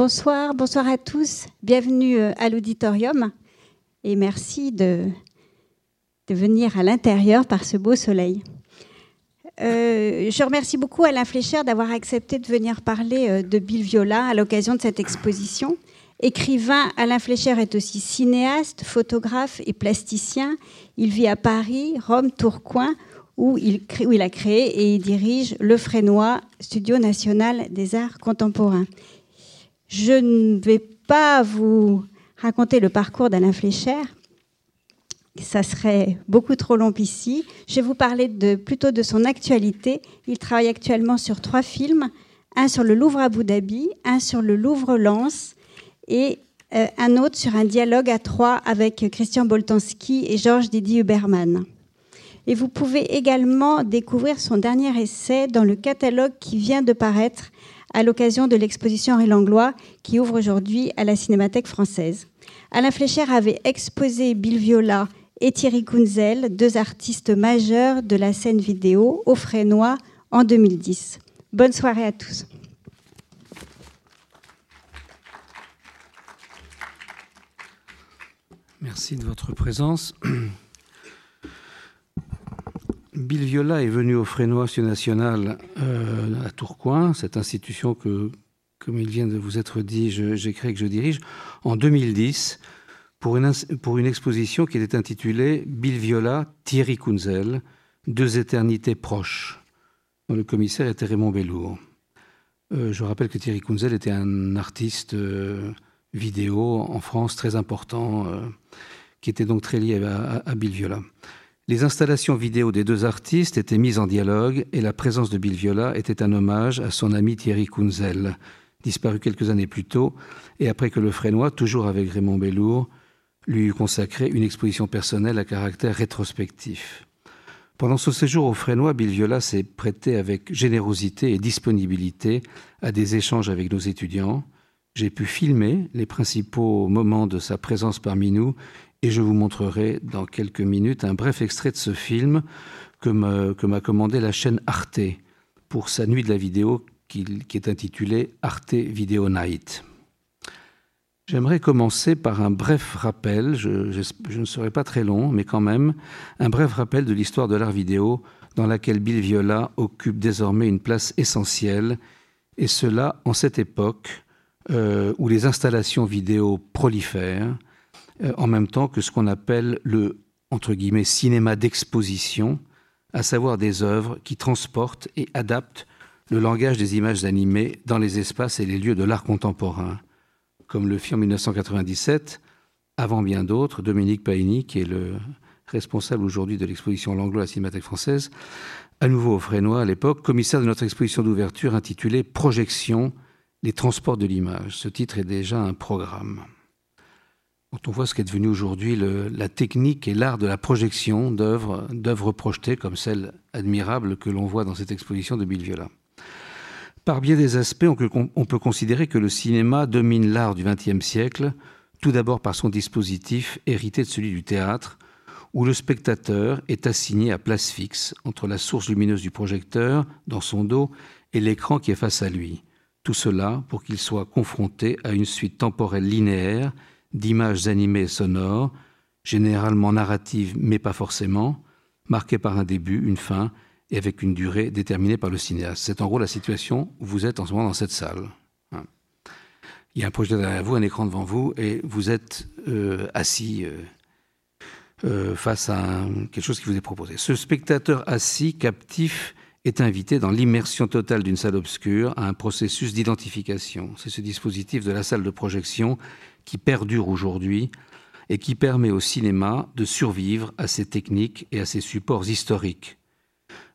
Bonsoir, bonsoir à tous. Bienvenue euh, à l'auditorium et merci de, venir à l'intérieur par ce beau soleil. Euh, je remercie beaucoup Alain Fléchère d'avoir accepté de venir parler euh, de Bill Viola à l'occasion de cette exposition. Écrivain, Alain Fléchère est aussi cinéaste, photographe et plasticien. Il vit à Paris, Rome, Tourcoing, où il, où il a créé et il dirige le Frénois, Studio national des arts contemporains. Je ne vais pas vous raconter le parcours d'Alain Fléchère. Ça serait beaucoup trop long ici. Je vais vous parler plutôt de son actualité. Il travaille actuellement sur trois films. Un sur le Louvre Abu Dhabi, un sur le Louvre Lens et euh, un autre sur un dialogue à trois avec Christian Boltanski et Georges Didier Huberman. Et vous pouvez également découvrir son dernier essai dans le catalogue qui vient de paraître à l'occasion de l'exposition Henri Langlois qui ouvre aujourd'hui à la Cinémathèque française. Alain Fléchère avait exposé Bill Viola et Thierry Kunzel, deux artistes majeurs de la scène vidéo au Frénois en 2010. Bonne soirée à tous. Merci de votre présence. Bill Viola est venu au Frénois National euh, à Tourcoing, cette institution que, comme il vient de vous être dit, j'ai créé, que je dirige, en 2010 pour une, exposition qui était intitulée Bill Viola, Thierry Kunzel, deux éternités proches, dont le commissaire était Raymond Bellour. Euh, je rappelle que Thierry Kunzel était un artiste euh, vidéo en France très important, qui était donc très lié à Bill Viola. Les installations vidéo des deux artistes étaient mises en dialogue et la présence de Bill Viola était un hommage à son ami Thierry Kunzel, disparu quelques années plus tôt, et après que le Frénois, toujours avec Raymond Bellour, lui eut consacré une exposition personnelle à caractère rétrospectif. Pendant ce séjour au Frénois, Bill Viola s'est prêté avec générosité et disponibilité à des échanges avec nos étudiants. J'ai pu filmer les principaux moments de sa présence parmi nous et je vous montrerai dans quelques minutes un bref extrait de ce film que m'a commandé la chaîne Arte pour sa nuit de la vidéo qui, est intitulée Arte Video Night. J'aimerais commencer par un bref rappel, je, ne serai pas très long, mais quand même, un bref rappel de l'histoire de l'art vidéo dans laquelle Bill Viola occupe désormais une place essentielle, et cela en cette époque euh, où les installations vidéo prolifèrent, euh, en même temps que ce qu'on appelle le entre guillemets cinéma d'exposition, à savoir des œuvres qui transportent et adaptent le langage des images animées dans les espaces et les lieux de l'art contemporain, comme le fit en 1997, avant bien d'autres, Dominique Paini, qui est le responsable aujourd'hui de l'exposition Langlo à la Cinémathèque française, à nouveau au Frénois à l'époque, commissaire de notre exposition d'ouverture intitulée Projection, les transports de l'image. Ce titre est déjà un programme. Quand on voit ce qu'est devenu aujourd'hui la technique et l'art de la projection d'œuvres, projetées comme celle admirable que l'on voit dans cette exposition de Bill Viola. Par bien des aspects, on peut considérer que le cinéma domine l'art du XXe siècle, tout d'abord par son dispositif hérité de celui du théâtre, où le spectateur est assigné à place fixe entre la source lumineuse du projecteur dans son dos et l'écran qui est face à lui. Tout cela pour qu'il soit confronté à une suite temporelle linéaire d'images animées et sonores, généralement narratives mais pas forcément, marquées par un début, une fin et avec une durée déterminée par le cinéaste. C'est en gros la situation où vous êtes en ce moment dans cette salle. Hein. Il y a un projet derrière vous, un écran devant vous, et vous êtes euh, assis euh, euh, face à quelque chose qui vous est proposé. Ce spectateur assis, captif, est invité dans l'immersion totale d'une salle obscure à un processus d'identification. C'est ce dispositif de la salle de projection qui perdure aujourd'hui et qui permet au cinéma de survivre à ces techniques et à ces supports historiques.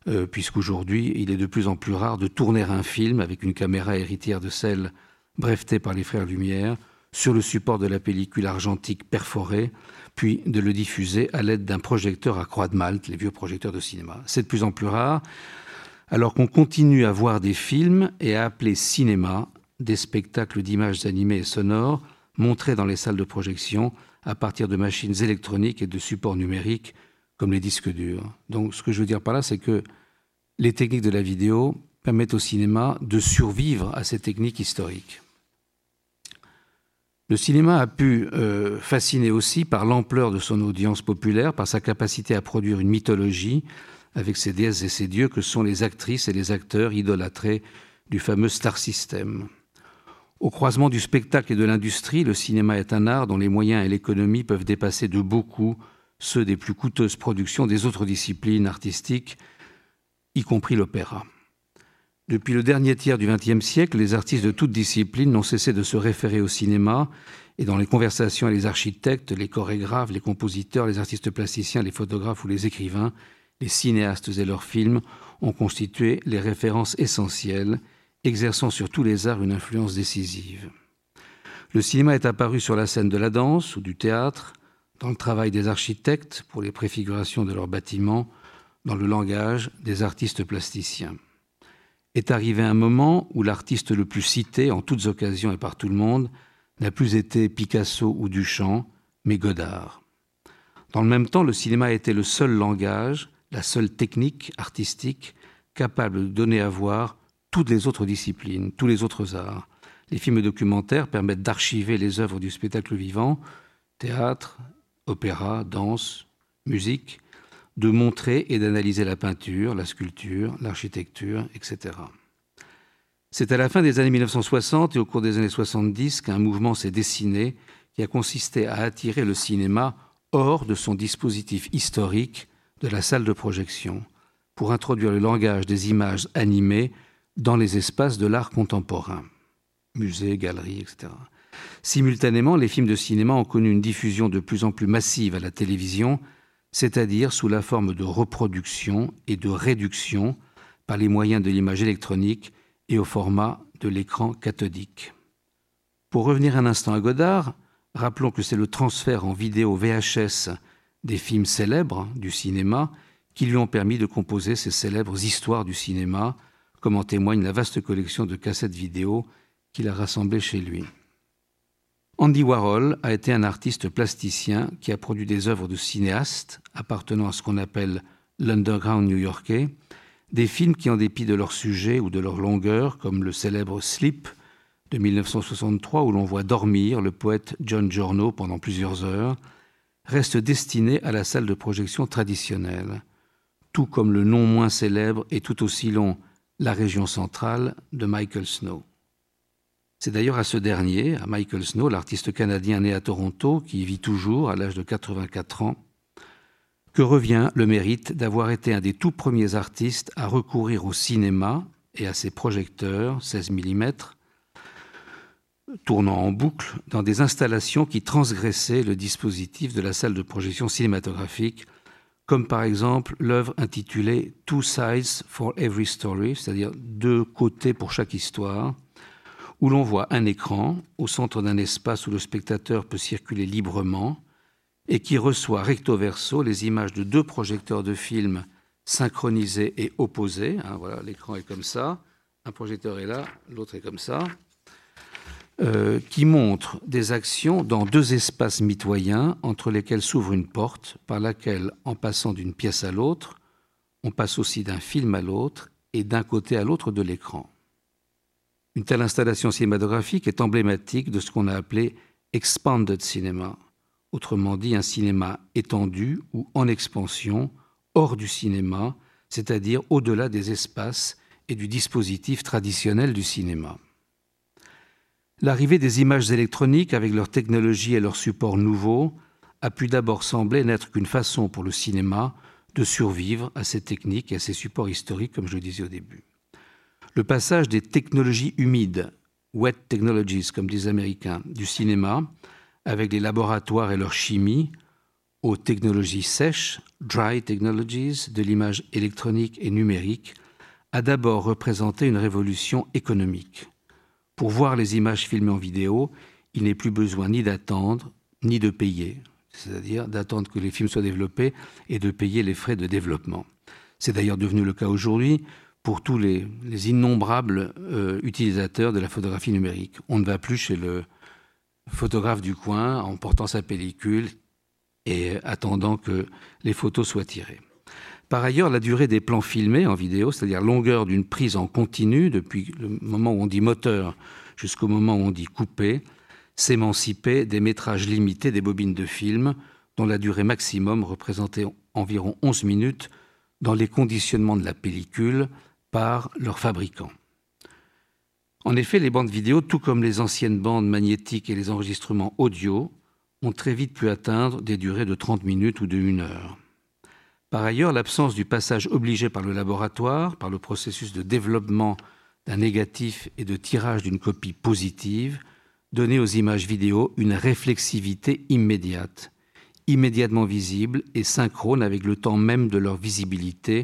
Euh, puisqu'aujourd'hui, il est de plus en plus rare de tourner un film avec une caméra héritière de celle brevetée par les frères Lumière sur le support de la pellicule argentique perforée, puis de le diffuser à l'aide d'un projecteur à croix de Malte, les vieux projecteurs de cinéma. C'est de plus en plus rare, alors qu'on continue à voir des films et à appeler cinéma des spectacles d'images animées et sonores montrés dans les salles de projection à partir de machines électroniques et de supports numériques comme les disques durs. Donc ce que je veux dire par là, c'est que les techniques de la vidéo permettent au cinéma de survivre à ces techniques historiques. Le cinéma a pu euh, fasciner aussi par l'ampleur de son audience populaire, par sa capacité à produire une mythologie avec ses déesses et ses dieux que sont les actrices et les acteurs idolâtrés du fameux star system. Au croisement du spectacle et de l'industrie, le cinéma est un art dont les moyens et l'économie peuvent dépasser de beaucoup ceux des plus coûteuses productions des autres disciplines artistiques, y compris l'opéra. Depuis le dernier tiers du XXe siècle, les artistes de toutes disciplines n'ont cessé de se référer au cinéma, et dans les conversations avec les architectes, les chorégraphes, les compositeurs, les artistes plasticiens, les photographes ou les écrivains, les cinéastes et leurs films ont constitué les références essentielles exerçant sur tous les arts une influence décisive. Le cinéma est apparu sur la scène de la danse ou du théâtre, dans le travail des architectes pour les préfigurations de leurs bâtiments, dans le langage des artistes plasticiens. Est arrivé un moment où l'artiste le plus cité en toutes occasions et par tout le monde n'a plus été Picasso ou Duchamp, mais Godard. Dans le même temps, le cinéma été le seul langage, la seule technique artistique capable de donner à voir toutes les autres disciplines, tous les autres arts. Les films documentaires permettent d'archiver les œuvres du spectacle vivant, théâtre, opéra, danse, musique, de montrer et d'analyser la peinture, la sculpture, l'architecture, etc. C'est à la fin des années 1960 et au cours des années 70 qu'un mouvement s'est dessiné qui a consisté à attirer le cinéma hors de son dispositif historique de la salle de projection pour introduire le langage des images animées dans les espaces de l'art contemporain, musées, galeries, etc. Simultanément, les films de cinéma ont connu une diffusion de plus en plus massive à la télévision, c'est-à-dire sous la forme de reproduction et de réduction par les moyens de l'image électronique et au format de l'écran cathodique. Pour revenir un instant à Godard, rappelons que c'est le transfert en vidéo VHS des films célèbres du cinéma qui lui ont permis de composer ces célèbres histoires du cinéma, comme en témoigne la vaste collection de cassettes vidéo qu'il a rassemblées chez lui. Andy Warhol a été un artiste plasticien qui a produit des œuvres de cinéastes appartenant à ce qu'on appelle l'underground new-yorkais, des films qui, en dépit de leur sujet ou de leur longueur, comme le célèbre Sleep de 1963 où l'on voit dormir le poète John Giorno pendant plusieurs heures, restent destinés à la salle de projection traditionnelle, tout comme le non moins célèbre et tout aussi long la région centrale de Michael Snow. C'est d'ailleurs à ce dernier, à Michael Snow, l'artiste canadien né à Toronto, qui vit toujours à l'âge de 84 ans, que revient le mérite d'avoir été un des tout premiers artistes à recourir au cinéma et à ses projecteurs 16 mm, tournant en boucle dans des installations qui transgressaient le dispositif de la salle de projection cinématographique comme par exemple l'œuvre intitulée Two Sides for Every Story, c'est-à-dire deux côtés pour chaque histoire, où l'on voit un écran au centre d'un espace où le spectateur peut circuler librement et qui reçoit recto verso les images de deux projecteurs de films synchronisés et opposés. Hein, voilà, l'écran est comme ça, un projecteur est là, l'autre est comme ça. Euh, qui montre des actions dans deux espaces mitoyens entre lesquels s'ouvre une porte par laquelle, en passant d'une pièce à l'autre, on passe aussi d'un film à l'autre et d'un côté à l'autre de l'écran. Une telle installation cinématographique est emblématique de ce qu'on a appelé expanded cinema, autrement dit un cinéma étendu ou en expansion, hors du cinéma, c'est-à-dire au-delà des espaces et du dispositif traditionnel du cinéma. L'arrivée des images électroniques avec leur technologie et leurs supports nouveaux a pu d'abord sembler n'être qu'une façon pour le cinéma de survivre à ces techniques et à ces supports historiques, comme je le disais au début. Le passage des technologies humides, wet technologies, comme disent les Américains, du cinéma, avec les laboratoires et leur chimie, aux technologies sèches, dry technologies, de l'image électronique et numérique, a d'abord représenté une révolution économique. Pour voir les images filmées en vidéo, il n'est plus besoin ni d'attendre, ni de payer, c'est-à-dire d'attendre que les films soient développés et de payer les frais de développement. C'est d'ailleurs devenu le cas aujourd'hui pour tous les, innombrables euh, utilisateurs de la photographie numérique. On ne va plus chez le photographe du coin en portant sa pellicule et attendant que les photos soient tirées. Par ailleurs, la durée des plans filmés en vidéo, c'est-à-dire longueur d'une prise en continu depuis le moment où on dit moteur jusqu'au moment où on dit coupé, s'émanciper des métrages limités des bobines de film, dont la durée maximum représentait environ 11 minutes dans les conditionnements de la pellicule par leur fabricant. En effet, les bandes vidéo, tout comme les anciennes bandes magnétiques et les enregistrements audio, ont très vite pu atteindre des durées de 30 minutes ou de 1 heure. Par ailleurs, l'absence du passage obligé par le laboratoire, par le processus de développement d'un négatif et de tirage d'une copie positive, donnait aux images vidéo une réflexivité immédiate, immédiatement visible et synchrone avec le temps même de leur visibilité,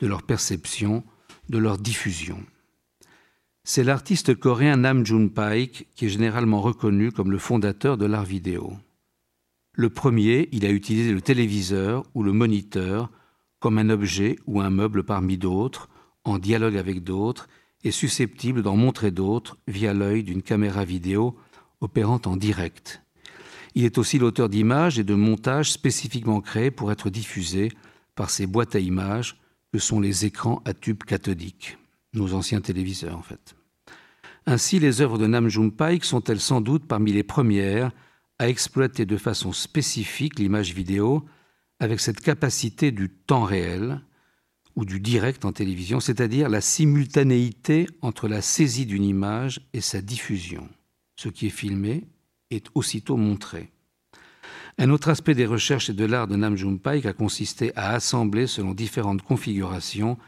de leur perception, de leur diffusion. C'est l'artiste coréen Nam June Paik qui est généralement reconnu comme le fondateur de l'art vidéo. Le premier, il a utilisé le téléviseur ou le moniteur comme un objet ou un meuble parmi d'autres, en dialogue avec d'autres, et susceptible d'en montrer d'autres via l'œil d'une caméra vidéo opérant en direct. Il est aussi l'auteur d'images et de montages spécifiquement créés pour être diffusés par ces boîtes à images que sont les écrans à tube cathodique, nos anciens téléviseurs en fait. Ainsi, les œuvres de Nam June Paik sont-elles sans doute parmi les premières à exploiter de façon spécifique l'image vidéo avec cette capacité du temps réel ou du direct en télévision, c'est-à-dire la simultanéité entre la saisie d'une image et sa diffusion. Ce qui est filmé est aussitôt montré. Un autre aspect des recherches et de l'art de Nam June Paik a consisté à assembler selon différentes configurations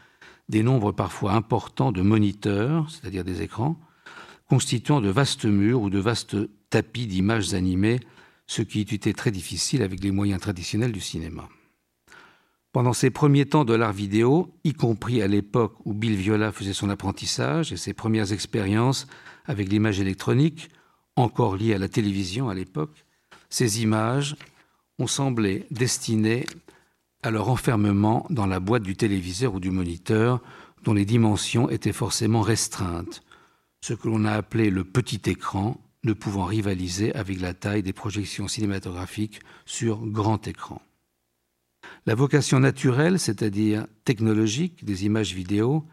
des nombres parfois importants de moniteurs, c'est-à-dire des écrans, constituant de vastes murs ou de vastes tapis d'images animées, ce qui été très difficile avec les moyens traditionnels du cinéma. Pendant ses premiers temps de l'art vidéo, y compris à l'époque où Bill Viola faisait son apprentissage et ses premières expériences avec l'image électronique, encore liées à la télévision à l'époque, ces images ont semblé destinées à leur enfermement dans la boîte du téléviseur ou du moniteur, dont les dimensions étaient forcément restreintes, ce que l'on a appelé le petit écran, ne pouvant rivaliser avec la taille des projections cinématographiques sur grand écran. La vocation naturelle, c'est-à-dire technologique, des images vidéo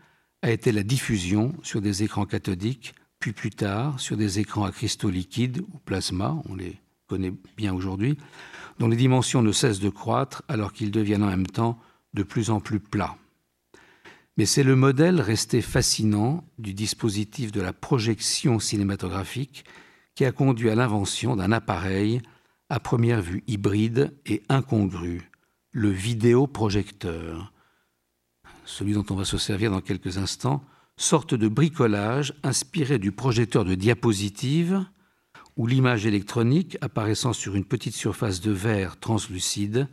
a été la diffusion sur des écrans cathodiques, puis plus tard sur des écrans à cristaux liquides ou plasma, on les connaît bien aujourd'hui, dont les dimensions ne cessent de croître alors qu'ils deviennent en même temps de plus en plus plats. Mais c'est le modèle resté fascinant du dispositif de la projection cinématographique qui a conduit à l'invention d'un appareil à première vue hybride et incongru, le vidéoprojecteur, celui dont on va se servir dans quelques instants, sorte de bricolage inspiré du projecteur de diapositive où l'image électronique apparaissant sur une petite surface de verre translucide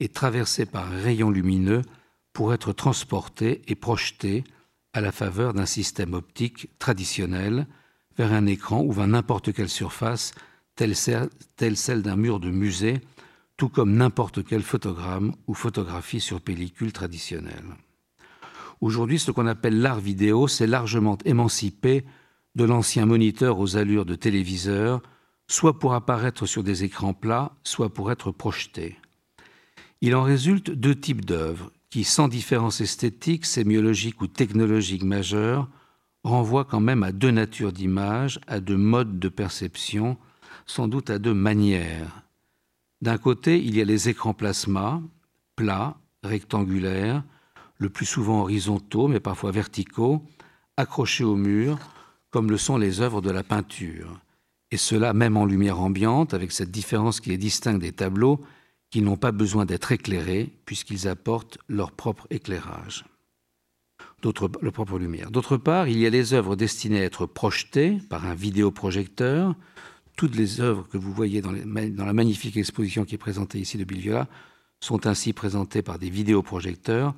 est traversée par un rayon lumineux pour être transporté et projeté à la faveur d'un système optique traditionnel vers un écran ou vers n'importe quelle surface, telle celle d'un mur de musée, tout comme n'importe quel photogramme ou photographie sur pellicule traditionnelle. Aujourd'hui, ce qu'on appelle l'art vidéo s'est largement émancipé de l'ancien moniteur aux allures de téléviseur, soit pour apparaître sur des écrans plats, soit pour être projeté. Il en résulte deux types d'œuvres, qui, sans différence esthétique, sémiologique ou technologique majeure, renvoient quand même à deux natures d'image, à deux modes de perception, sans doute à deux manières. D'un côté, il y a les écrans plasma, plats, rectangulaires, le plus souvent horizontaux, mais parfois verticaux, accrochés au mur, comme le sont les œuvres de la peinture. Et cela même en lumière ambiante, avec cette différence qui les distingue des tableaux qui n'ont pas besoin d'être éclairés puisqu'ils apportent leur propre éclairage, propre lumière. D'autre part, il y a les œuvres destinées à être projetées par un vidéoprojecteur. Toutes les œuvres que vous voyez dans, la magnifique exposition qui est présentée ici de Bill Viola sont ainsi présentées par des vidéoprojecteurs,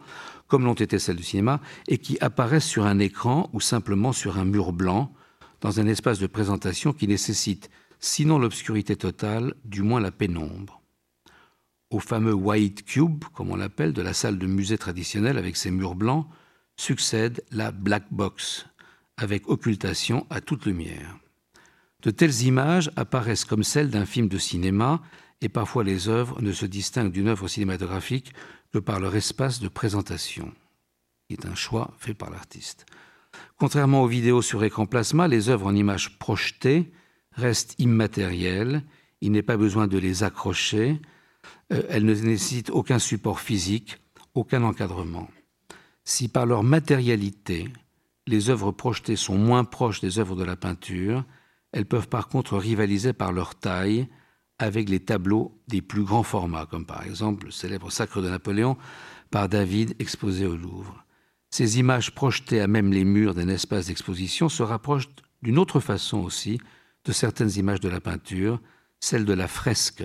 comme l'ont été celles du cinéma, et qui apparaissent sur un écran ou simplement sur un mur blanc, dans un espace de présentation qui nécessite, sinon l'obscurité totale, du moins la pénombre au fameux White Cube, comme on l'appelle, de la salle de musée traditionnelle avec ses murs blancs, succède la Black Box, avec occultation à toute lumière. De telles images apparaissent comme celles d'un film de cinéma, et parfois les œuvres ne se distinguent d'une œuvre cinématographique que par leur espace de présentation, qui est un choix fait par l'artiste. Contrairement aux vidéos sur écran plasma, les œuvres en images projetées restent immatérielles, il n'est pas besoin de les accrocher, euh, elles ne nécessitent aucun support physique, aucun encadrement. Si par leur matérialité, les œuvres projetées sont moins proches des œuvres de la peinture, elles peuvent par contre rivaliser par leur taille avec les tableaux des plus grands formats, comme par exemple le célèbre Sacre de Napoléon par David exposé au Louvre. Ces images projetées à même les murs d'un espace d'exposition se rapprochent d'une autre façon aussi de certaines images de la peinture, celle de la fresque,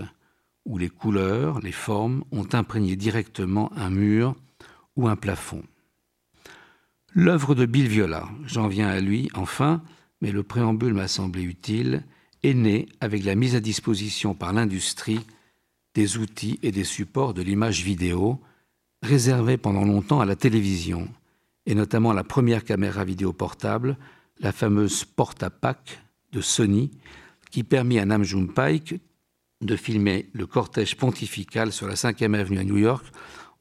où les couleurs, les formes ont imprégné directement un mur ou un plafond. L'œuvre de Bill Viola, j'en viens à lui enfin, mais le préambule m'a semblé utile, est née avec la mise à disposition par l'industrie des outils et des supports de l'image vidéo, réservés pendant longtemps à la télévision, et notamment la première caméra vidéo portable, la fameuse Portapac de Sony, qui permit à Nam June Paik de filmer le cortège pontifical sur la 5e avenue à New York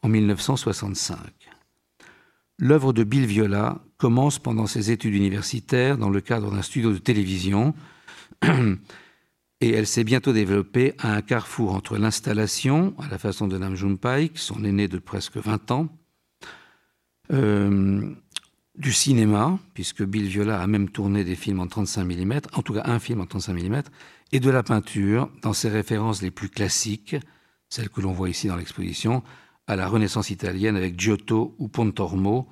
en 1965. L'œuvre de Bill Viola commence pendant ses études universitaires dans le cadre d'un studio de télévision. Et elle s'est bientôt développée à un carrefour entre l'installation, à la façon de Nam June Paik, son aîné de presque 20 ans, euh, du cinéma, puisque Bill Viola a même tourné des films en 35 mm, en tout cas un film en 35 mm, et de la peinture, dans ses références les plus classiques, celles que l'on voit ici dans l'exposition, à la Renaissance italienne avec Giotto ou Pontormo,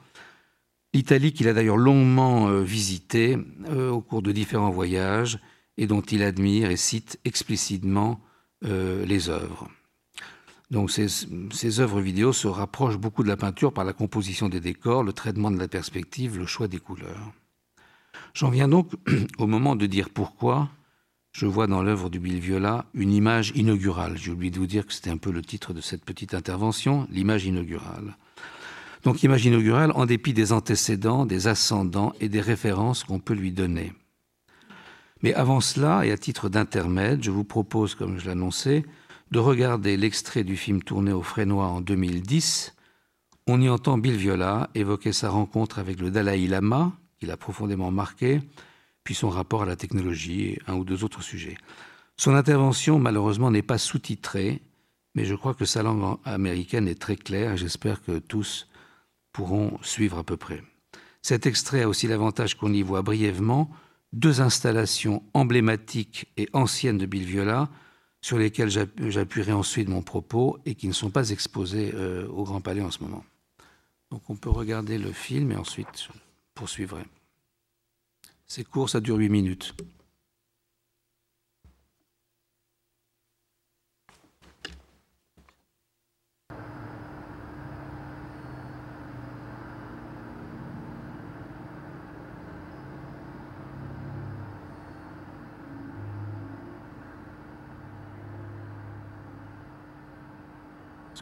l'Italie qu'il a d'ailleurs longuement euh, visité euh, au cours de différents voyages et dont il admire et cite explicitement euh, les œuvres. Donc ces, œuvres vidéo se rapprochent beaucoup de la peinture par la composition des décors, le traitement de la perspective, le choix des couleurs. J'en viens donc au moment de dire pourquoi je vois dans l'œuvre du Bill Viola une image inaugurale. J'ai oublié de vous dire que c'était un peu le titre de cette petite intervention, l'image inaugurale. Donc image inaugurale en dépit des antécédents, des ascendants et des références qu'on peut lui donner. Mais avant cela, et à titre d'intermède, je vous propose, comme je l'annonçais, de regarder l'extrait du film tourné au Frénois en 2010. On y entend Bill Viola évoquer sa rencontre avec le Dalai Lama, qu'il a profondément marqué, puis son rapport à la technologie et un ou deux autres sujets. Son intervention, malheureusement, n'est pas sous-titrée, mais je crois que sa langue américaine est très claire et j'espère que tous pourront suivre à peu près. Cet extrait a aussi l'avantage qu'on y voit brièvement deux installations emblématiques et anciennes de Bill Viola, sur lesquels j'appuierai ensuite mon propos et qui ne sont pas exposés euh, au Grand Palais en ce moment. Donc on peut regarder le film et ensuite poursuivrai. C'est court, ça dure 8 minutes.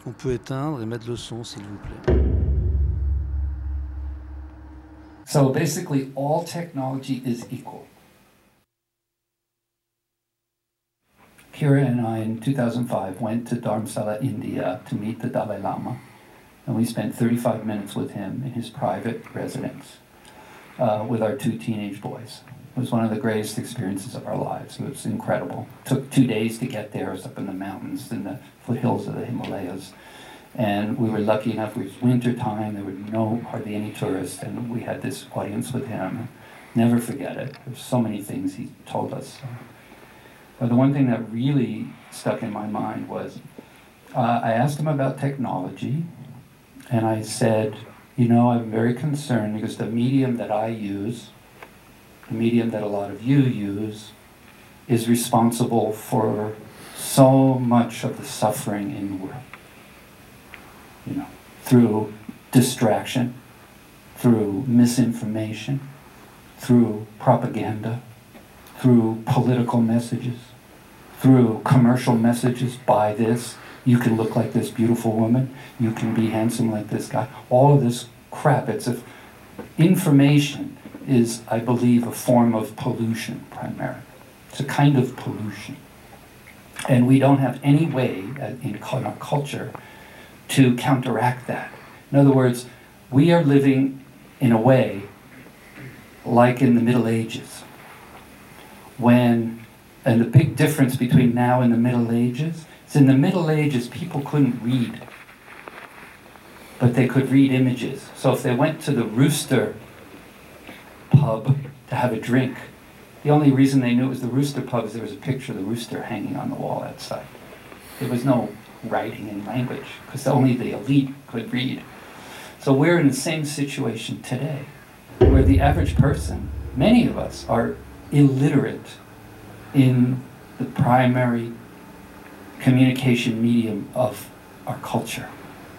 On peut éteindre et mettre le son, s'il vous plaît? So basically, all technology is equal. Kira and I, in 2005, went to Dharamsala, India, to meet the Dalai Lama, and we spent 35 minutes with him in his private residence uh, with our two teenage boys. It was one of the greatest experiences of our lives. It was incredible. It took two days to get there. It was up in the mountains in the foothills of the Himalayas. And we were lucky enough, it was winter time, there were no hardly any tourists, and we had this audience with him. Never forget it. There's so many things he told us. But the one thing that really stuck in my mind was uh, I asked him about technology, and I said, you know, I'm very concerned because the medium that I use the medium that a lot of you use, is responsible for so much of the suffering in the world. You know, through distraction, through misinformation, through propaganda, through political messages, through commercial messages buy this, you can look like this beautiful woman, you can be handsome like this guy. All of this crap, it's a information is, I believe, a form of pollution primarily. It's a kind of pollution. And we don't have any way uh, in our culture to counteract that. In other words, we are living in a way like in the Middle Ages when And the big difference between now and the Middle Ages is in the Middle Ages, people couldn't read, but they could read images. So if they went to the Rooster pub to have a drink, the only reason they knew it was the Rooster pub is there was a picture of the rooster hanging on the wall outside. There was no writing and language because only the elite could read. So we're in the same situation today, where the average person, many of us, are illiterate in the primary communication medium of our culture,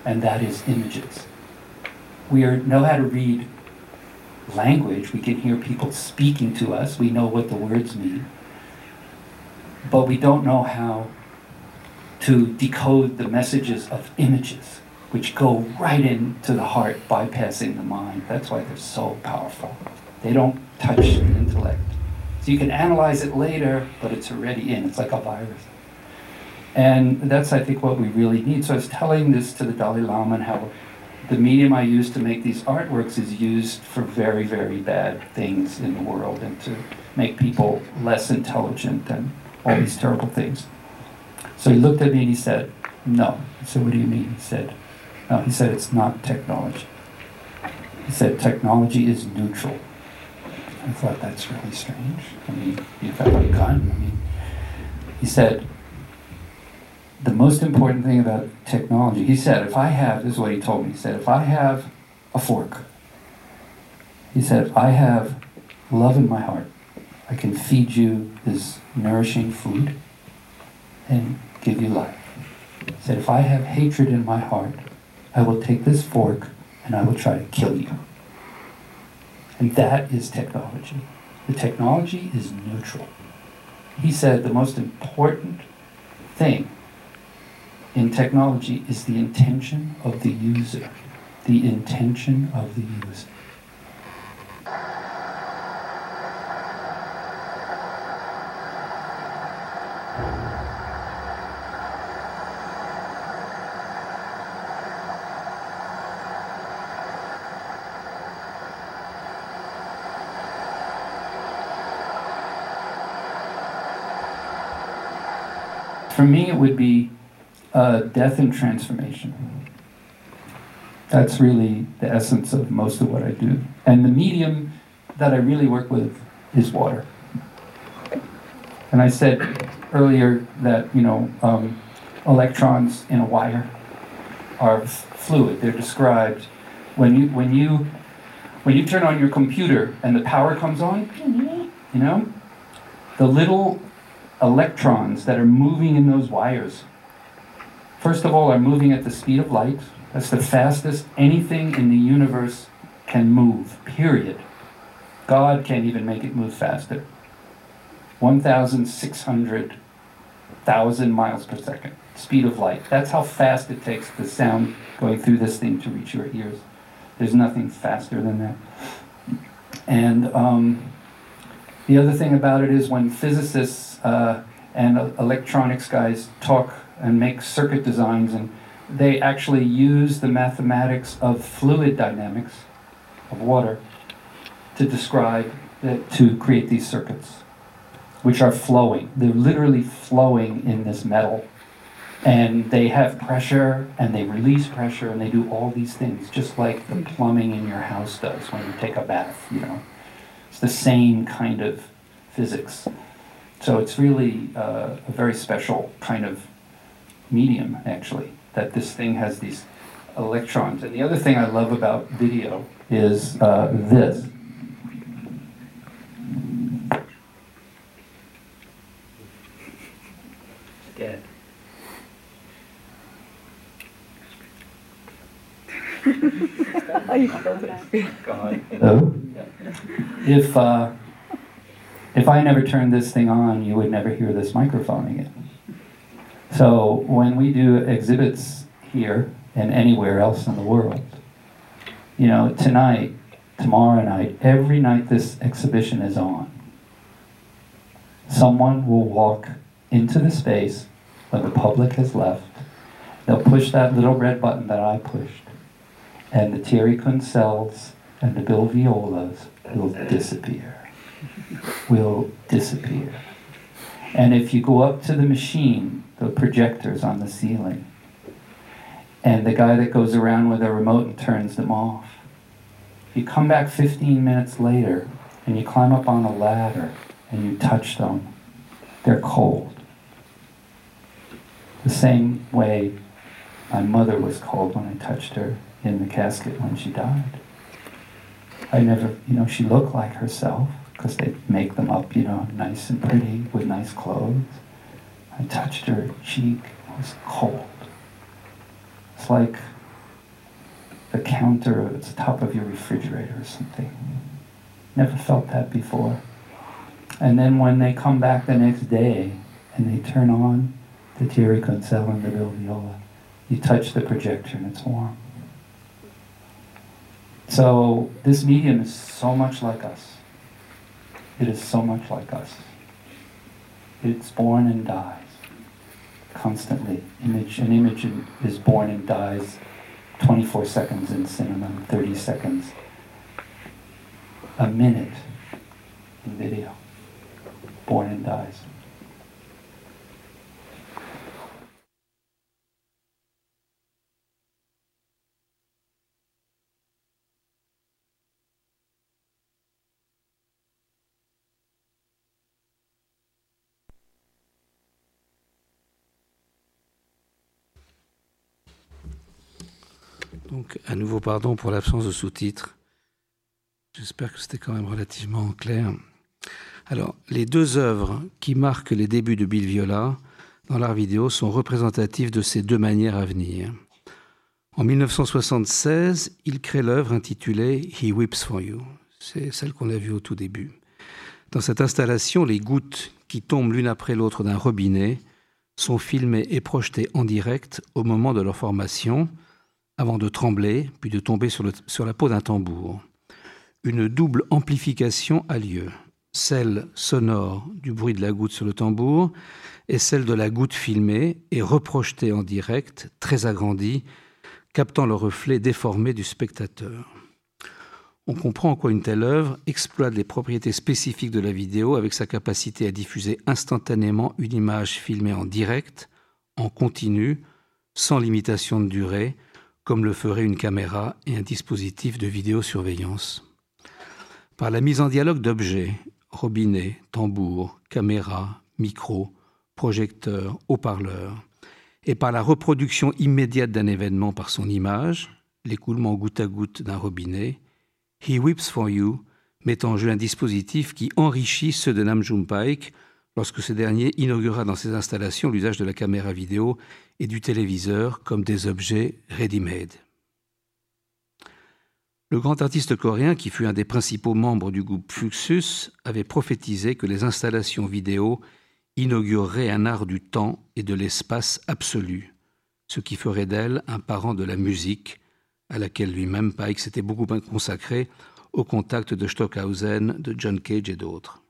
and that is images. We are, know how to read language, we can hear people speaking to us, we know what the words mean, but we don't know how to decode the messages of images, which go right into the heart, bypassing the mind. That's why they're so powerful. They don't touch the intellect. So you can analyze it later, but it's already in. It's like a virus. And that's, I think, what we really need. So I was telling this to the Dalai Lama and how the medium I use to make these artworks is used for very, very bad things in the world and to make people less intelligent and all these terrible things. So he looked at me and he said, No. I said, What do you mean? He said, No. He said, It's not technology. He said, Technology is neutral. I thought that's really strange. I mean, you've got a gun. I mean, he said, the most important thing about technology, he said, if I have, this is what he told me, he said, if I have a fork, he said, I have love in my heart, I can feed you this nourishing food and give you life. He said, if I have hatred in my heart, I will take this fork and I will try to kill you. And that is technology. The technology is neutral. He said the most important thing in technology is the intention of the user. The intention of the user. For me, it would be uh, death and transformation. That's really the essence of most of what I do. And the medium that I really work with is water. And I said earlier that, you know, um, electrons in a wire are fluid. They're described when you when you when you turn on your computer and the power comes on, you know, the little electrons that are moving in those wires first of all, are moving at the speed of light. That's the fastest anything in the universe can move, period. God can't even make it move faster. 1,600,000 miles per second, speed of light. That's how fast it takes the sound going through this thing to reach your ears. There's nothing faster than that. And um, the other thing about it is when physicists uh, and electronics guys talk and make circuit designs, and they actually use the mathematics of fluid dynamics of water to describe it, to create these circuits, which are flowing. They're literally flowing in this metal. And they have pressure and they release pressure and they do all these things, just like the plumbing in your house does when you take a bath, you know. It's the same kind of physics. So it's really uh, a very special kind of medium, actually, that this thing has these electrons. And the other thing I love about video is uh, this. Dead. God. So, if uh, if I never turned this thing on, you would never hear this microphone again. So when we do exhibits here and anywhere else in the world, you know, tonight, tomorrow night, every night this exhibition is on, someone will walk into the space when the public has left. They'll push that little red button that I pushed, and the Thierry Kuncels and the Bill Violas will disappear. Will disappear. And if you go up to the machine, the projectors on the ceiling, and the guy that goes around with a remote and turns them off, you come back 15 minutes later and you climb up on a ladder and you touch them, they're cold. The same way my mother was cold when I touched her in the casket when she died. I never, you know, she looked like herself because they make them up, you know, nice and pretty with nice clothes. I touched her cheek, it was cold. It's like the counter at the top of your refrigerator or something. Never felt that before. And then when they come back the next day and they turn on the Thierry Concel and the Bill Viola, you touch the projector and it's warm. So this medium is so much like us. It is so much like us. It's born and dies constantly. Image, an image is born and dies 24 seconds in cinema, 30 seconds, a minute in video. Born and dies. Donc, à nouveau, pardon pour l'absence de sous-titres. J'espère que c'était quand même relativement clair. Alors, les deux œuvres qui marquent les débuts de Bill Viola dans l'art vidéo sont représentatives de ces deux manières à venir. En 1976, il crée l'œuvre intitulée He Weeps for You. C'est celle qu'on a vue au tout début. Dans cette installation, les gouttes qui tombent l'une après l'autre d'un robinet sont filmées et projetées en direct au moment de leur formation, avant de trembler, puis de tomber sur, la peau d'un tambour. Une double amplification a lieu, celle sonore du bruit de la goutte sur le tambour et celle de la goutte filmée et reprojetée en direct, très agrandie, captant le reflet déformé du spectateur. On comprend en quoi une telle œuvre exploite les propriétés spécifiques de la vidéo avec sa capacité à diffuser instantanément une image filmée en direct, en continu, sans limitation de durée, comme le ferait une caméra et un dispositif de vidéosurveillance. Par la mise en dialogue d'objets, robinet, tambour, caméra, micro, projecteur, haut-parleur, et par la reproduction immédiate d'un événement par son image, l'écoulement goutte à goutte d'un robinet, He Weeps for You met en jeu un dispositif qui enrichit ceux de Nam June Paik lorsque ce dernier inaugura dans ses installations l'usage de la caméra vidéo et du téléviseur comme des objets ready-made. Le grand artiste coréen, qui fut un des principaux membres du groupe Fluxus, avait prophétisé que les installations vidéo inaugureraient un art du temps et de l'espace absolu, ce qui ferait d'elle un parent de la musique, à laquelle lui-même Pike s'était beaucoup consacré au contact de Stockhausen, de John Cage et d'autres.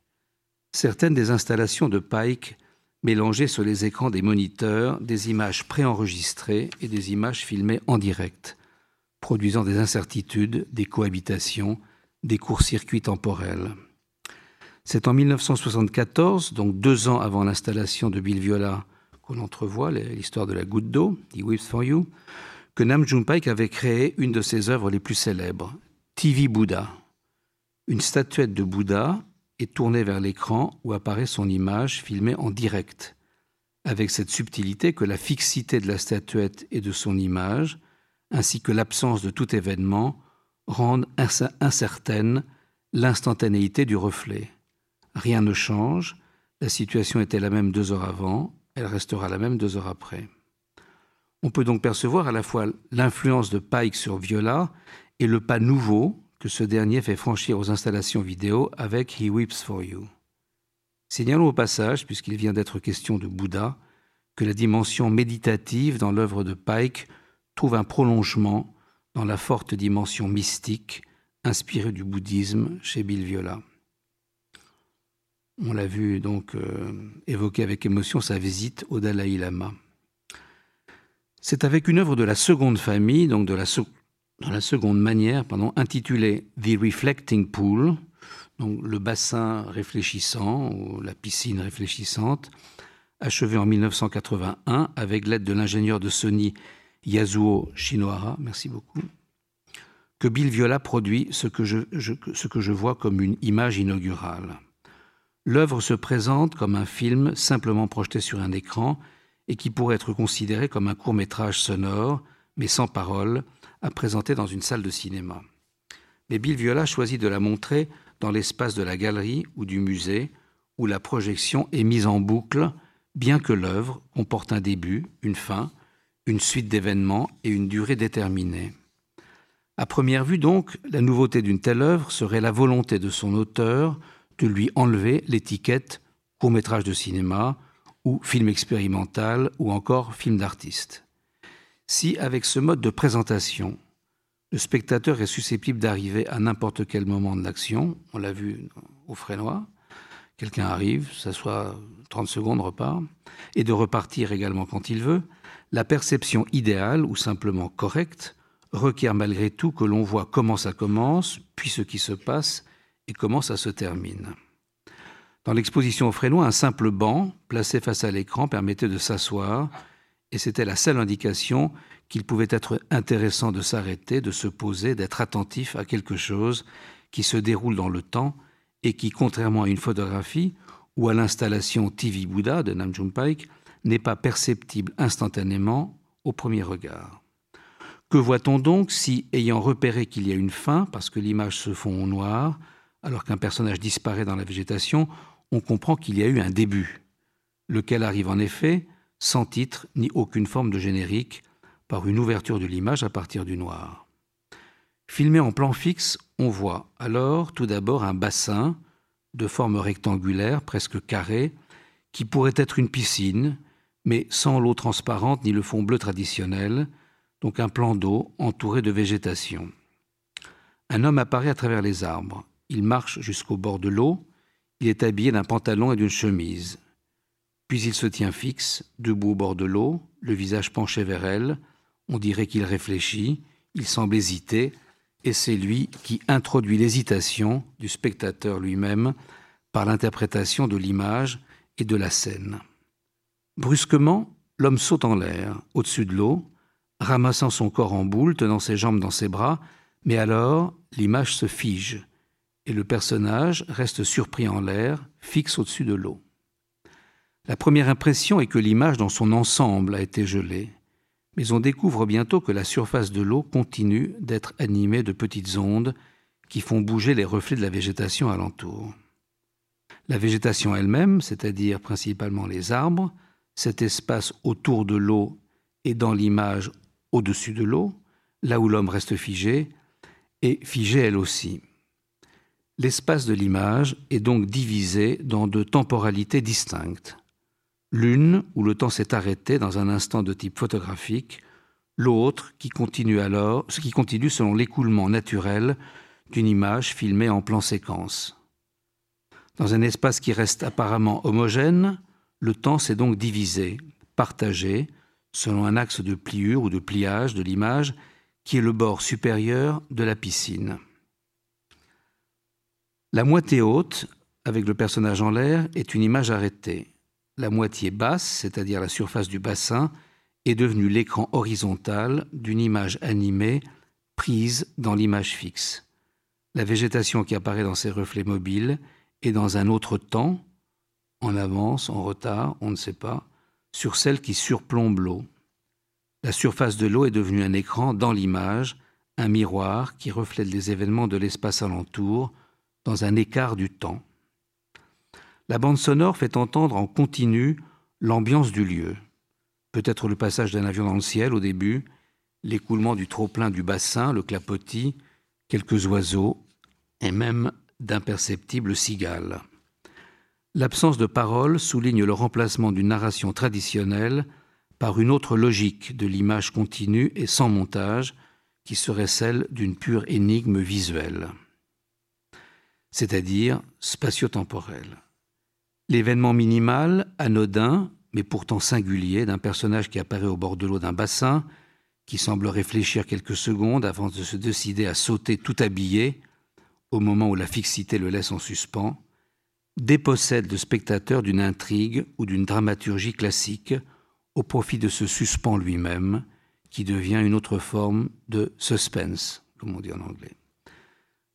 Certaines des installations de Pike mélanger sur les écrans des moniteurs des images préenregistrées et des images filmées en direct, produisant des incertitudes, des cohabitations, des courts-circuits temporels. C'est en 1974, donc deux ans avant l'installation de Bill Viola, qu'on entrevoit l'histoire de la goutte d'eau, The Weeps for You, que Nam June Paik avait créé une de ses œuvres les plus célèbres, TV Buddha, une statuette de Bouddha est tournée vers l'écran où apparaît son image filmée en direct, avec cette subtilité que la fixité de la statuette et de son image, ainsi que l'absence de tout événement, rendent incertaine l'instantanéité du reflet. Rien ne change, la situation était la même deux heures avant, elle restera la même deux heures après. On peut donc percevoir à la fois l'influence de Pike sur Viola et le pas nouveau que ce dernier fait franchir aux installations vidéo avec He Weeps for You. Signalons au passage, puisqu'il vient d'être question de Bouddha, que la dimension méditative dans l'œuvre de Pike trouve un prolongement dans la forte dimension mystique inspirée du bouddhisme chez Bill Viola. On l'a vu donc euh, évoquer avec émotion sa visite au Dalai Lama. C'est avec une œuvre de la seconde famille, donc de la, dans la seconde manière, intitulée The Reflecting Pool, donc le bassin réfléchissant, ou la piscine réfléchissante, achevé en 1981 avec l'aide de l'ingénieur de Sony Yasuo Shinohara, merci beaucoup, que Bill Viola produit ce que je, ce que je vois comme une image inaugurale. L'œuvre se présente comme un film simplement projeté sur un écran et qui pourrait être considéré comme un court métrage sonore, mais sans parole, à présenter dans une salle de cinéma. Mais Bill Viola choisit de la montrer dans l'espace de la galerie ou du musée, où la projection est mise en boucle, bien que l'œuvre comporte un début, une fin, une suite d'événements et une durée déterminée. À première vue, donc, la nouveauté d'une telle œuvre serait la volonté de son auteur de lui enlever l'étiquette court métrage de cinéma ou film expérimental ou encore film d'artiste. Si, avec ce mode de présentation, le spectateur est susceptible d'arriver à n'importe quel moment de l'action, on l'a vu au Frénois, quelqu'un arrive, s'assoit 30 secondes, repart, et de repartir également quand il veut, la perception idéale ou simplement correcte requiert malgré tout que l'on voit comment ça commence, puis ce qui se passe et comment ça se termine. Dans l'exposition au Frénois, un simple banc placé face à l'écran permettait de s'asseoir, et c'était la seule indication qu'il pouvait être intéressant de s'arrêter, de se poser, d'être attentif à quelque chose qui se déroule dans le temps et qui, contrairement à une photographie ou à l'installation TV Bouddha de Nam June Paik, n'est pas perceptible instantanément au premier regard. Que voit-on donc si, ayant repéré qu'il y a une fin, parce que l'image se fond au noir, alors qu'un personnage disparaît dans la végétation, on comprend qu'il y a eu un début, lequel arrive en effet? Sans titre ni aucune forme de générique, par une ouverture de l'image à partir du noir. Filmé en plan fixe, on voit alors tout d'abord un bassin de forme rectangulaire, presque carré, qui pourrait être une piscine, mais sans l'eau transparente ni le fond bleu traditionnel, donc un plan d'eau entouré de végétation. Un homme apparaît à travers les arbres. Il marche jusqu'au bord de l'eau. Il est habillé d'un pantalon et d'une chemise. Puis il se tient fixe, debout au bord de l'eau, le visage penché vers elle. On dirait qu'il réfléchit, il semble hésiter, et c'est lui qui introduit l'hésitation du spectateur lui-même par l'interprétation de l'image et de la scène. Brusquement, l'homme saute en l'air, au-dessus de l'eau, ramassant son corps en boule, tenant ses jambes dans ses bras, mais alors l'image se fige, et le personnage reste surpris en l'air, fixe au-dessus de l'eau. La première impression est que l'image dans son ensemble a été gelée, mais on découvre bientôt que la surface de l'eau continue d'être animée de petites ondes qui font bouger les reflets de la végétation alentour. La végétation elle-même, c'est-à-dire principalement les arbres, cet espace autour de l'eau et dans l'image au-dessus de l'eau, là où l'homme reste figé, est figée elle aussi. L'espace de l'image est donc divisé dans deux temporalités distinctes. L'une où le temps s'est arrêté dans un instant de type photographique, l'autre qui continue alors, ce qui continue selon l'écoulement naturel d'une image filmée en plan séquence. Dans un espace qui reste apparemment homogène, le temps s'est donc divisé, partagé, selon un axe de pliure ou de pliage de l'image qui est le bord supérieur de la piscine. La moitié haute, avec le personnage en l'air, est une image arrêtée. La moitié basse, c'est-à-dire la surface du bassin, est devenue l'écran horizontal d'une image animée prise dans l'image fixe. La végétation qui apparaît dans ces reflets mobiles est dans un autre temps, en avance, en retard, on ne sait pas, sur celle qui surplombe l'eau. La surface de l'eau est devenue un écran dans l'image, un miroir qui reflète les événements de l'espace alentour dans un écart du temps. La bande sonore fait entendre en continu l'ambiance du lieu. Peut-être le passage d'un avion dans le ciel au début, l'écoulement du trop-plein du bassin, le clapotis, quelques oiseaux et même d'imperceptibles cigales. L'absence de parole souligne le remplacement d'une narration traditionnelle par une autre logique de l'image continue et sans montage, qui serait celle d'une pure énigme visuelle, c'est-à-dire spatio-temporelle. L'événement minimal, anodin, mais pourtant singulier, d'un personnage qui apparaît au bord de l'eau d'un bassin, qui semble réfléchir quelques secondes avant de se décider à sauter tout habillé, au moment où la fixité le laisse en suspens, dépossède le spectateur d'une intrigue ou d'une dramaturgie classique au profit de ce suspens lui-même, qui devient une autre forme de suspense, comme on dit en anglais.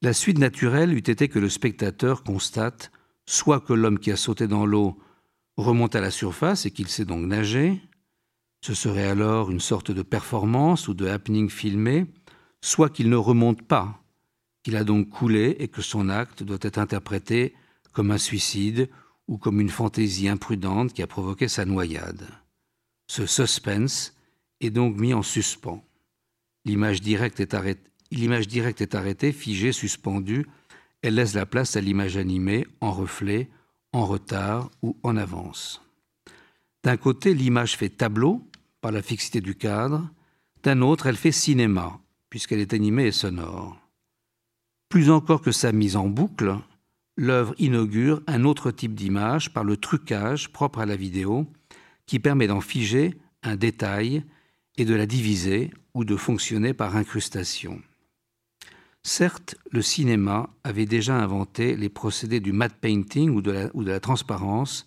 La suite naturelle eût été que le spectateur constate soit que l'homme qui a sauté dans l'eau remonte à la surface et qu'il sait donc nager, ce serait alors une sorte de performance ou de happening filmé, soit qu'il ne remonte pas, qu'il a donc coulé et que son acte doit être interprété comme un suicide ou comme une fantaisie imprudente qui a provoqué sa noyade. Ce suspense est donc mis en suspens. L'image directe est directe est arrêtée, figée, suspendue. Elle laisse la place à l'image animée, en reflet, en retard ou en avance. D'un côté, l'image fait tableau par la fixité du cadre, d'un autre, elle fait cinéma, puisqu'elle est animée et sonore. Plus encore que sa mise en boucle, l'œuvre inaugure un autre type d'image par le trucage propre à la vidéo, qui permet d'en figer un détail et de la diviser ou de fonctionner par incrustation. Certes, le cinéma avait déjà inventé les procédés du matte painting ou de, la, transparence,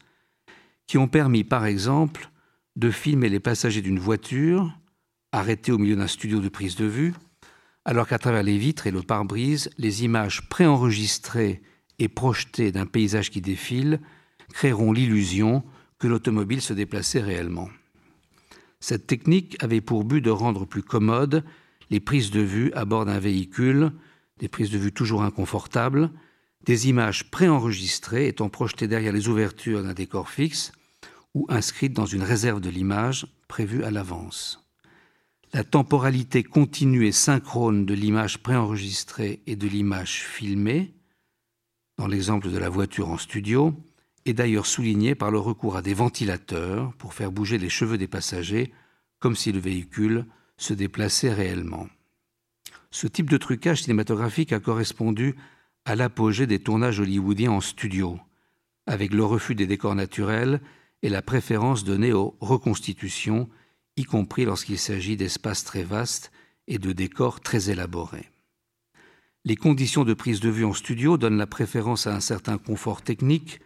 qui ont permis, par exemple, de filmer les passagers d'une voiture arrêtés au milieu d'un studio de prise de vue, alors qu'à travers les vitres et le pare-brise, les images préenregistrées et projetées d'un paysage qui défile créeront l'illusion que l'automobile se déplaçait réellement. Cette technique avait pour but de rendre plus commodes les prises de vue à bord d'un véhicule, des prises de vue toujours inconfortables, des images préenregistrées étant projetées derrière les ouvertures d'un décor fixe ou inscrites dans une réserve de l'image prévue à l'avance. La temporalité continue et synchrone de l'image préenregistrée et de l'image filmée, dans l'exemple de la voiture en studio, est d'ailleurs soulignée par le recours à des ventilateurs pour faire bouger les cheveux des passagers comme si le véhicule se déplaçait réellement. Ce type de trucage cinématographique a correspondu à l'apogée des tournages hollywoodiens en studio, avec le refus des décors naturels et la préférence donnée aux reconstitutions, y compris lorsqu'il s'agit d'espaces très vastes et de décors très élaborés. Les conditions de prise de vue en studio donnent la préférence à un certain confort technique,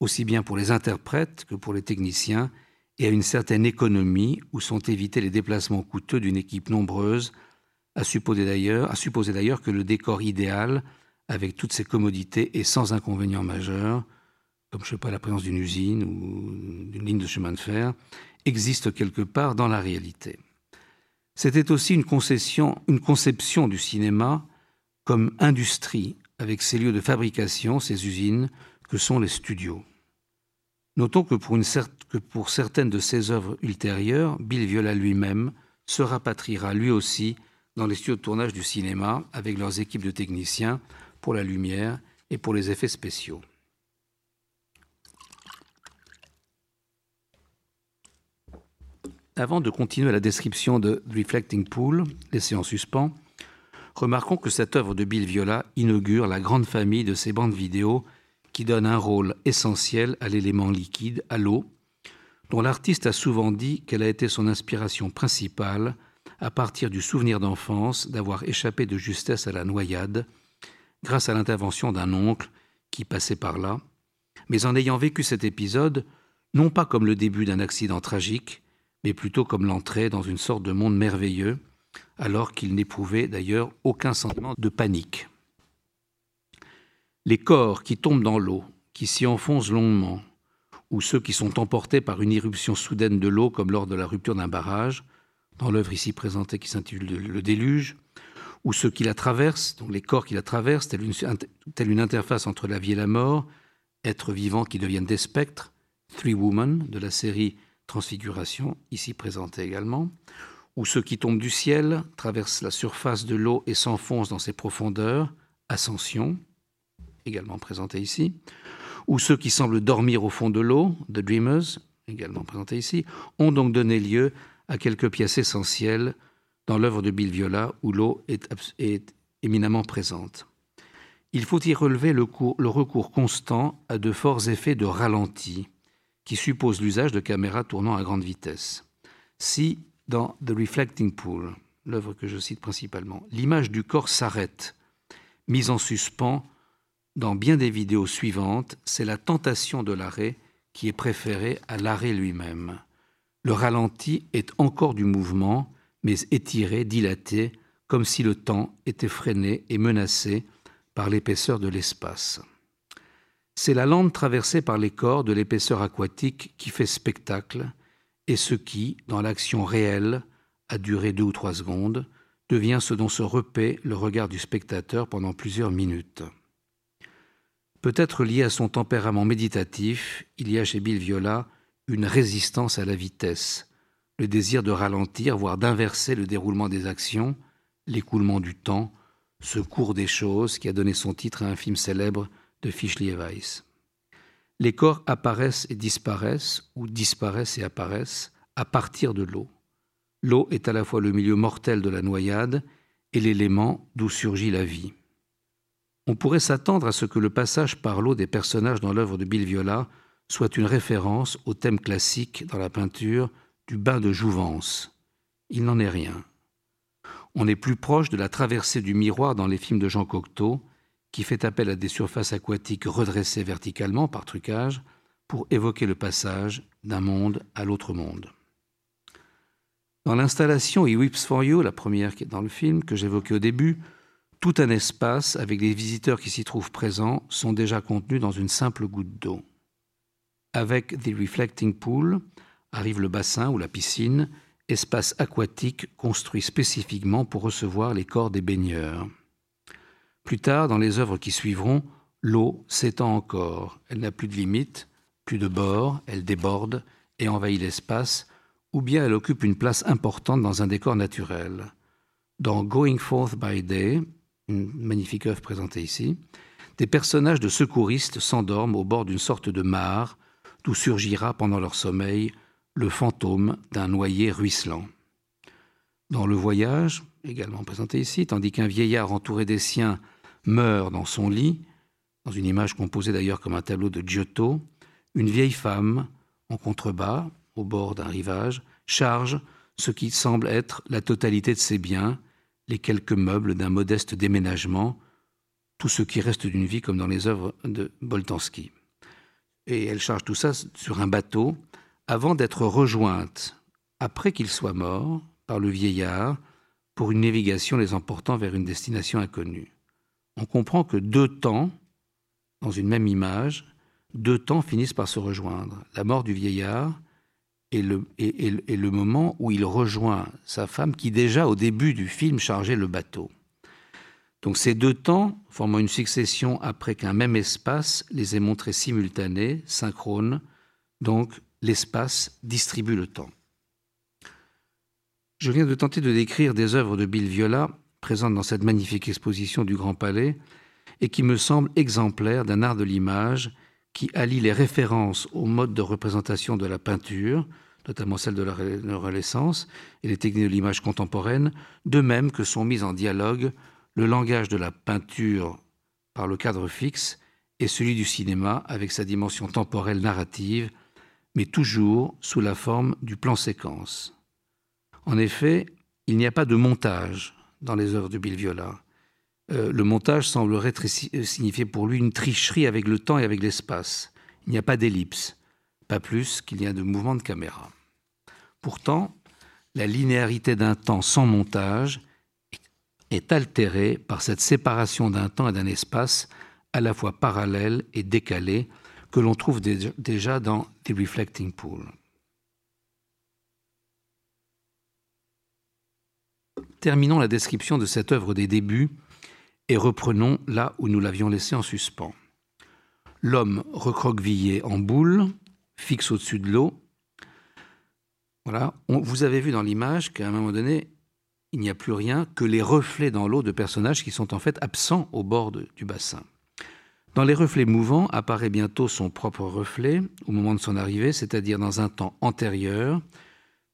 aussi bien pour les interprètes que pour les techniciens, et à une certaine économie où sont évités les déplacements coûteux d'une équipe nombreuse, à supposer d'ailleurs que le décor idéal, avec toutes ses commodités et sans inconvénients majeurs, comme je sais pas la présence d'une usine ou d'une ligne de chemin de fer, existe quelque part dans la réalité. C'était aussi une, concession, une conception du cinéma comme industrie, avec ses lieux de fabrication, ses usines, que sont les studios. Notons que pour, une que pour certaines de ses œuvres ultérieures, Bill Viola lui-même se rapatriera lui aussi dans les studios de tournage du cinéma avec leurs équipes de techniciens pour la lumière et pour les effets spéciaux. Avant de continuer la description de Reflecting Pool, laissée en suspens, remarquons que cette œuvre de Bill Viola inaugure la grande famille de ces bandes vidéo qui donnent un rôle essentiel à l'élément liquide, à l'eau, dont l'artiste a souvent dit qu'elle a été son inspiration principale à partir du souvenir d'enfance d'avoir échappé de justesse à la noyade grâce à l'intervention d'un oncle qui passait par là, mais en ayant vécu cet épisode, non pas comme le début d'un accident tragique, mais plutôt comme l'entrée dans une sorte de monde merveilleux, alors qu'il n'éprouvait d'ailleurs aucun sentiment de panique. Les corps qui tombent dans l'eau, qui s'y enfoncent longuement, ou ceux qui sont emportés par une irruption soudaine de l'eau, comme lors de la rupture d'un barrage, dans l'œuvre ici présentée qui s'intitule Le déluge, ou ceux qui la traversent, donc les corps qui la traversent, telle une, telle une interface entre la vie et la mort, êtres vivants qui deviennent des spectres, Three Women de la série transfiguration, ici présentée également, où ceux qui tombent du ciel traversent la surface de l'eau et s'enfoncent dans ses profondeurs, ascension, également présenté ici, où ceux qui semblent dormir au fond de l'eau, The Dreamers, également présenté ici, ont donc donné lieu à quelques pièces essentielles dans l'œuvre de Bill Viola, où l'eau est, éminemment présente. Il faut y relever le, cours, le recours constant à de forts effets de ralenti, qui suppose l'usage de caméras tournant à grande vitesse. Si, dans The Reflecting Pool, l'œuvre que je cite principalement, l'image du corps s'arrête, mise en suspens dans bien des vidéos suivantes, c'est la tentation de l'arrêt qui est préférée à l'arrêt lui-même. Le ralenti est encore du mouvement, mais étiré, dilaté, comme si le temps était freiné et menacé par l'épaisseur de l'espace. C'est la lande traversée par les corps de l'épaisseur aquatique qui fait spectacle, et ce qui, dans l'action réelle, a duré deux ou trois secondes, devient ce dont se repaît le regard du spectateur pendant plusieurs minutes. Peut-être lié à son tempérament méditatif, il y a chez Bill Viola une résistance à la vitesse, le désir de ralentir, voire d'inverser le déroulement des actions, l'écoulement du temps, ce cours des choses qui a donné son titre à un film célèbre de Fischli et Weiss. Les corps apparaissent et disparaissent, ou disparaissent et apparaissent, à partir de l'eau. L'eau est à la fois le milieu mortel de la noyade et l'élément d'où surgit la vie. On pourrait s'attendre à ce que le passage par l'eau des personnages dans l'œuvre de Bill Viola soit une référence au thème classique dans la peinture du bain de jouvence. Il n'en est rien. On est plus proche de la traversée du miroir dans les films de Jean Cocteau, qui fait appel à des surfaces aquatiques redressées verticalement par trucage pour évoquer le passage d'un monde à l'autre monde. Dans l'installation He Weeps for You, la première qui est dans le film, que j'évoquais au début, tout un espace avec les visiteurs qui s'y trouvent présents sont déjà contenus dans une simple goutte d'eau. Avec The Reflecting Pool arrive le bassin ou la piscine, espace aquatique construit spécifiquement pour recevoir les corps des baigneurs. Plus tard, dans les œuvres qui suivront, l'eau s'étend encore. Elle n'a plus de limite, plus de bord, elle déborde et envahit l'espace ou bien elle occupe une place importante dans un décor naturel. Dans Going Forth by Day, une magnifique œuvre présentée ici, des personnages de secouristes s'endorment au bord d'une sorte de mare d'où surgira pendant leur sommeil le fantôme d'un noyer ruisselant. Dans Le Voyage, également présenté ici, tandis qu'un vieillard entouré des siens meurt dans son lit, dans une image composée d'ailleurs comme un tableau de Giotto, une vieille femme, en contrebas, au bord d'un rivage, charge ce qui semble être la totalité de ses biens, les quelques meubles d'un modeste déménagement, tout ce qui reste d'une vie comme dans les œuvres de Boltanski. Et elle charge tout ça sur un bateau avant d'être rejointe, après qu'il soit mort, par le vieillard pour une navigation les emportant vers une destination inconnue. On comprend que deux temps, dans une même image, deux temps finissent par se rejoindre. La mort du vieillard et le, le moment où il rejoint sa femme qui déjà au début du film chargeait le bateau. Donc ces deux temps, formant une succession après qu'un même espace les ait montrés simultanés, synchrones, donc l'espace distribue le temps. Je viens de tenter de décrire des œuvres de Bill Viola présentes dans cette magnifique exposition du Grand Palais et qui me semblent exemplaires d'un art de l'image qui allie les références au mode de représentation de la peinture, notamment celle de la Renaissance, et les techniques de l'image contemporaine, de même que sont mises en dialogue le langage de la peinture par le cadre fixe et celui du cinéma avec sa dimension temporelle narrative, mais toujours sous la forme du plan séquence. En effet, il n'y a pas de montage dans les œuvres de Bill Viola. Euh, le montage semblerait euh, signifier pour lui une tricherie avec le temps et avec l'espace. Il n'y a pas d'ellipse, pas plus qu'il y a de mouvement de caméra. Pourtant, la linéarité d'un temps sans montage est altérée par cette séparation d'un temps et d'un espace à la fois parallèle et décalé que l'on trouve déjà dans The Reflecting Pool. Terminons la description de cette œuvre des débuts et reprenons là où nous l'avions laissé en suspens. L'homme recroquevillé en boule, fixe au-dessus de l'eau. Voilà. vous avez vu dans l'image qu'à un moment donné, il n'y a plus rien que les reflets dans l'eau de personnages qui sont en fait absents au bord du bassin. Dans les reflets mouvants apparaît bientôt son propre reflet au moment de son arrivée, c'est-à-dire dans un temps antérieur,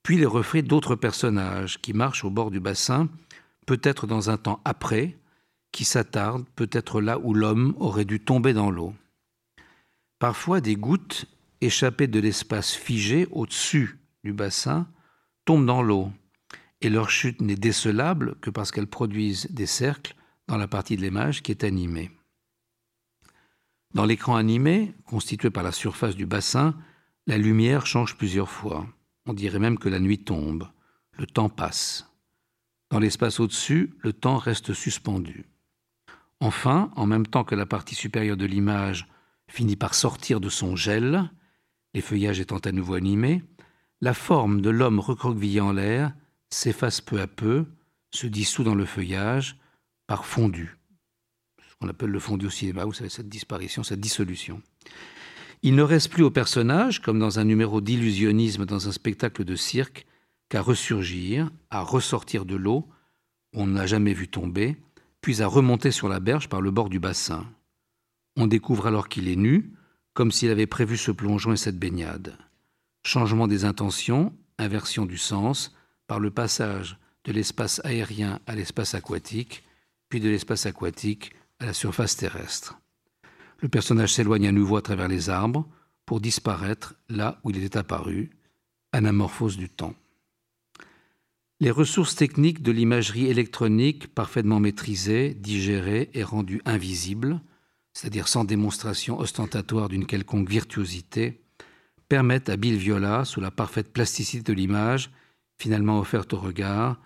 puis les reflets d'autres personnages qui marchent au bord du bassin, peut-être dans un temps après, qui s'attarde peut-être là où l'homme aurait dû tomber dans l'eau. Parfois, des gouttes échappées de l'espace figé au-dessus du bassin tombent dans l'eau, et leur chute n'est décelable que parce qu'elles produisent des cercles dans la partie de l'image qui est animée. Dans l'écran animé, constitué par la surface du bassin, la lumière change plusieurs fois. On dirait même que la nuit tombe, le temps passe. Dans l'espace au-dessus, le temps reste suspendu. Enfin, en même temps que la partie supérieure de l'image finit par sortir de son gel, les feuillages étant à nouveau animés, la forme de l'homme recroquevillé en l'air s'efface peu à peu, se dissout dans le feuillage, par fondu. Ce qu'on appelle le fondu au cinéma, vous savez, cette disparition, cette dissolution. Il ne reste plus au personnage, comme dans un numéro d'illusionnisme dans un spectacle de cirque, qu'à ressurgir, à ressortir de l'eau, on ne l'a jamais vu tomber, puis à remonter sur la berge par le bord du bassin. On découvre alors qu'il est nu, comme s'il avait prévu ce plongeon et cette baignade. Changement des intentions, inversion du sens, par le passage de l'espace aérien à l'espace aquatique, puis de l'espace aquatique à la surface terrestre. Le personnage s'éloigne à nouveau à travers les arbres pour disparaître là où il était apparu, anamorphose du temps. Les ressources techniques de l'imagerie électronique parfaitement maîtrisées, digérées et rendues invisibles, c'est-à-dire sans démonstration ostentatoire d'une quelconque virtuosité, permettent à Bill Viola, sous la parfaite plasticité de l'image, finalement offerte au regard,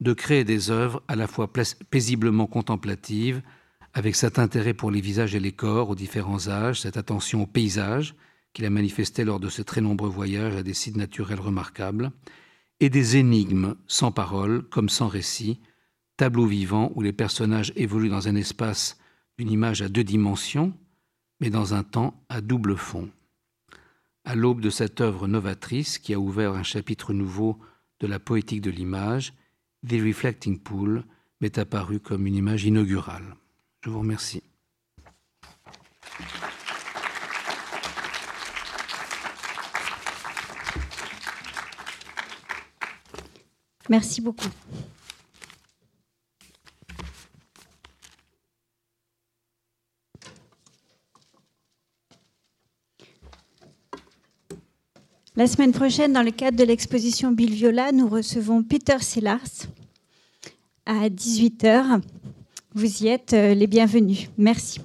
de créer des œuvres à la fois paisiblement contemplatives, avec cet intérêt pour les visages et les corps aux différents âges, cette attention au paysage qu'il a manifesté lors de ses très nombreux voyages à des sites naturels remarquables, et des énigmes sans parole comme sans récit, tableaux vivants où les personnages évoluent dans un espace d'une image à deux dimensions, mais dans un temps à double fond. À l'aube de cette œuvre novatrice qui a ouvert un chapitre nouveau de la poétique de l'image, The Reflecting Pool m'est apparu comme une image inaugurale. Je vous remercie. Merci beaucoup. La semaine prochaine, dans le cadre de l'exposition Bill Viola, nous recevons Peter Sellars à 18h. Vous y êtes euh, les bienvenus. Merci.